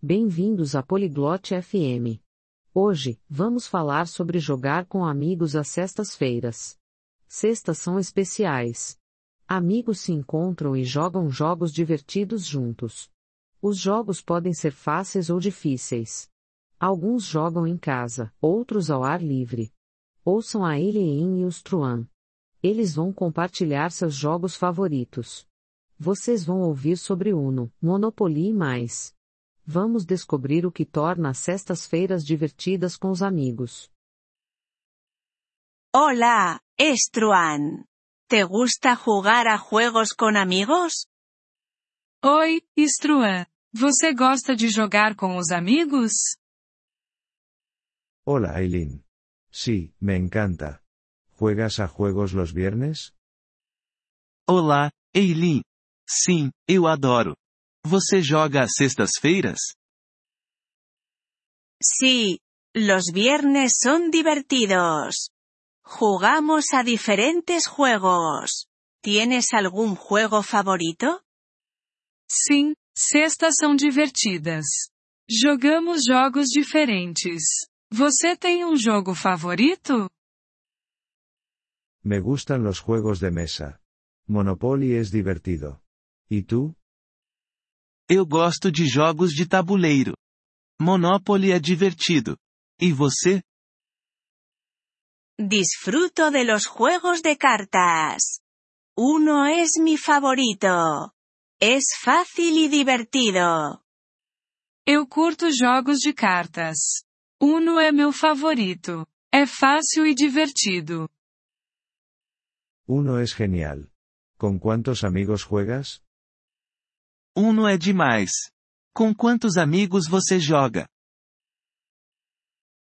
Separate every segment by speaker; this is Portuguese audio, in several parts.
Speaker 1: Bem-vindos à Poliglote FM. Hoje, vamos falar sobre jogar com amigos às sextas-feiras. Sextas são especiais. Amigos se encontram e jogam jogos divertidos juntos. Os jogos podem ser fáceis ou difíceis. Alguns jogam em casa, outros ao ar livre. Ouçam a Eileen e os Truan. Eles vão compartilhar seus jogos favoritos. Vocês vão ouvir sobre Uno, Monopoly e mais. Vamos descobrir o que torna as sextas-feiras divertidas com os amigos.
Speaker 2: Hola, Estruan. ¿Te gusta jugar a juegos con amigos?
Speaker 3: Oi, Struan. Você gosta de jogar com os amigos?
Speaker 4: Hola Aileen. Sí, me encanta. ¿Juegas a juegos los viernes?
Speaker 5: Olá, Eileen. Sim, eu adoro. Você joga às sextas-feiras?
Speaker 2: Sí, los viernes son divertidos. Jugamos a diferentes juegos. ¿Tienes algún juego favorito?
Speaker 3: Sim, sextas são divertidas. Jogamos jogos diferentes. Você tem um jogo favorito?
Speaker 4: Me gustan los juegos de mesa. Monopoly es divertido. ¿Y tú?
Speaker 5: Eu gosto de jogos de tabuleiro. Monopoly é divertido. E você?
Speaker 2: Disfruto de los juegos de cartas. Uno es mi favorito. Es fácil y divertido.
Speaker 3: Eu curto jogos de cartas. Uno é meu favorito. É fácil e divertido.
Speaker 4: Uno es genial. ¿Con cuántos amigos juegas?
Speaker 5: Uno é demais. Com quantos amigos você joga?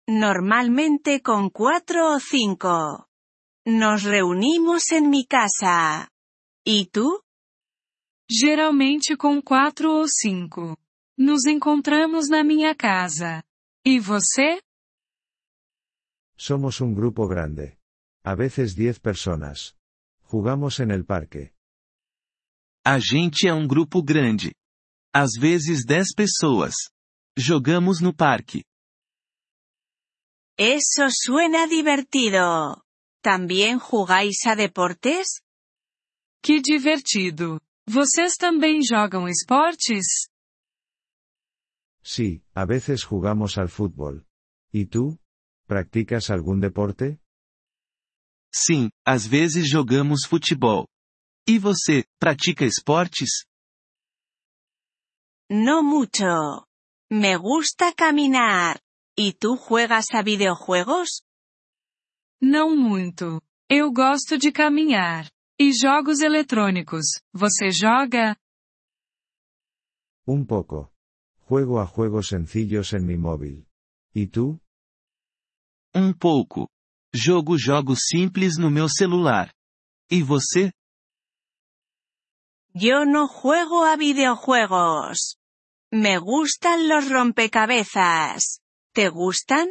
Speaker 2: Normalmente con cuatro o cinco. Nos reunimos en mi casa. ¿Y tú?
Speaker 3: Geralmente com quatro ou cinco. Nos encontramos na minha casa. E você?
Speaker 4: Somos un grupo grande. A veces 10 personas. Jugamos en el parque.
Speaker 5: A gente é um grupo grande. Às vezes 10 pessoas. Jogamos no parque.
Speaker 2: Eso suena divertido. ¿También jugáis a deportes?
Speaker 3: Que divertido. Vocês também jogam esportes?
Speaker 4: Sí, a veces jugamos al fútbol. ¿Y tú? ¿Practicas algún deporte?
Speaker 5: Sim, às vezes jogamos futebol. E você, pratica esportes?
Speaker 2: No mucho. Me gusta caminar. ¿Y tú juegas a videojuegos?
Speaker 3: Não muito. Eu gosto de caminhar. E jogos eletrônicos. Você joga?
Speaker 4: Un poco. Juego a juegos sencillos en mi móvil. ¿Y tú?
Speaker 5: Um pouco. Jogo jogos simples no meu celular. E você?
Speaker 2: Yo no juego a videojuegos. Me gustan los rompecabezas. ¿Te gustan?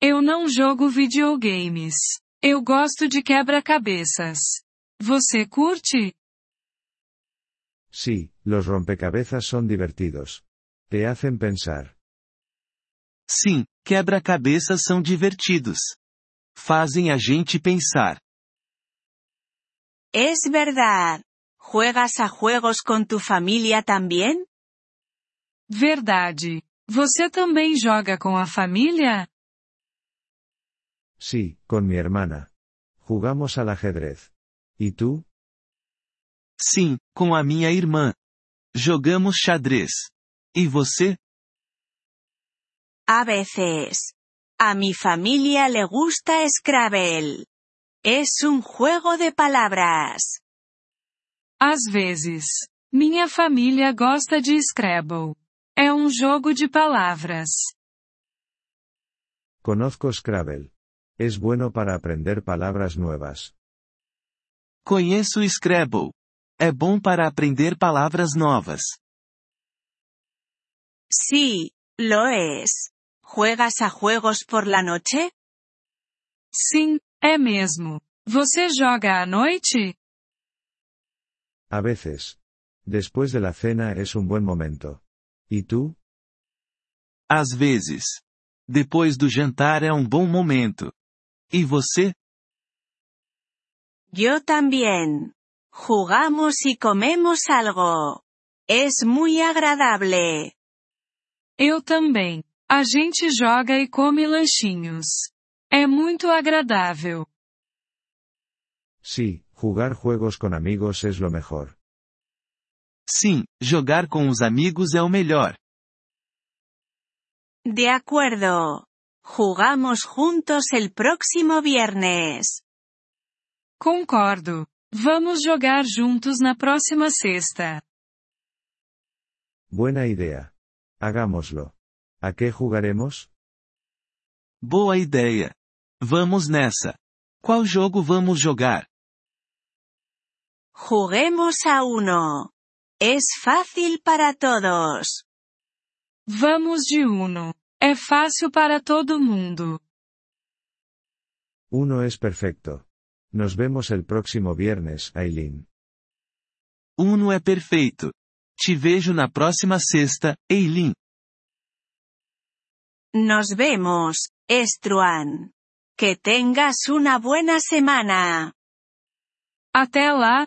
Speaker 3: Eu não jogo videogames. Eu gosto de quebra-cabeças. Você curte?
Speaker 4: Sí, los rompecabezas son divertidos. Te hacen pensar.
Speaker 5: Sim, quebra-cabeças são divertidos. Fazem a gente pensar.
Speaker 2: Es verdad. ¿Juegas a juegos con tu familia también?
Speaker 3: Verdade. Você também joga com a família?
Speaker 4: Sí, con mi hermana. Jugamos al ajedrez. ¿Y tú?
Speaker 5: Sim, com a minha irmã. Jogamos xadrez. E você?
Speaker 2: A veces. A mi familia le gusta Scrabble. Es un juego de palabras.
Speaker 3: Às vezes. Minha família gosta de Scrabble. É um jogo de palavras.
Speaker 4: Conozco Scrabble. Es bueno para aprender palabras nuevas.
Speaker 5: Conheço Scrabble. É bom para aprender palavras novas.
Speaker 2: Sí, lo es. ¿Juegas a juegos por la noche?
Speaker 3: Sim, é mesmo. Você joga à noite?
Speaker 4: A veces. Después de la cena es un buen momento. ¿Y tú?
Speaker 5: Às vezes. Depois do jantar é um bom momento. E você?
Speaker 2: Yo también. Jugamos y comemos algo. Es muy agradable.
Speaker 3: Eu também. A gente joga e come lanchinhos. É muito agradável.
Speaker 4: Sí, jugar juegos con amigos es lo mejor.
Speaker 5: Sim, jogar com os amigos é o melhor.
Speaker 2: De acuerdo. Jugamos juntos el próximo viernes.
Speaker 3: Concordo. Vamos jogar juntos na próxima sexta.
Speaker 4: Buena idea. Hagámoslo. ¿A qué jugaremos?
Speaker 5: Boa ideia. Vamos nessa. Qual jogo vamos jogar?
Speaker 2: Juguemos a uno. Es fácil para todos.
Speaker 3: Vamos de Uno. É fácil para todo mundo.
Speaker 4: Uno es perfecto. Nos vemos el próximo viernes, Aileen.
Speaker 5: Uno é perfeito. Te vejo na próxima sexta, Eileen.
Speaker 2: Nos vemos, Estruan. Que tengas una buena semana.
Speaker 3: Até lá,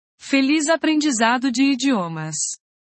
Speaker 3: feliz aprendizado de idiomas!